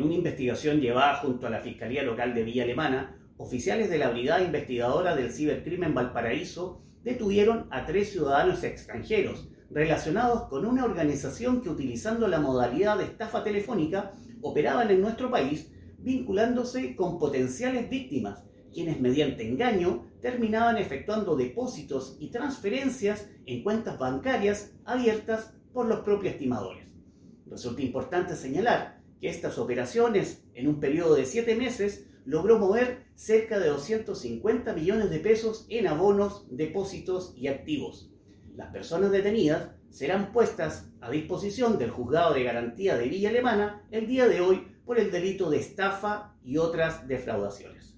En una investigación llevada junto a la Fiscalía Local de Villa Alemana, oficiales de la Brigada Investigadora del Cibercrimen Valparaíso detuvieron a tres ciudadanos extranjeros relacionados con una organización que utilizando la modalidad de estafa telefónica operaban en nuestro país vinculándose con potenciales víctimas, quienes mediante engaño terminaban efectuando depósitos y transferencias en cuentas bancarias abiertas por los propios estimadores. Resulta importante señalar que estas operaciones, en un periodo de siete meses, logró mover cerca de 250 millones de pesos en abonos, depósitos y activos. Las personas detenidas serán puestas a disposición del juzgado de garantía de Villa Alemana el día de hoy por el delito de estafa y otras defraudaciones.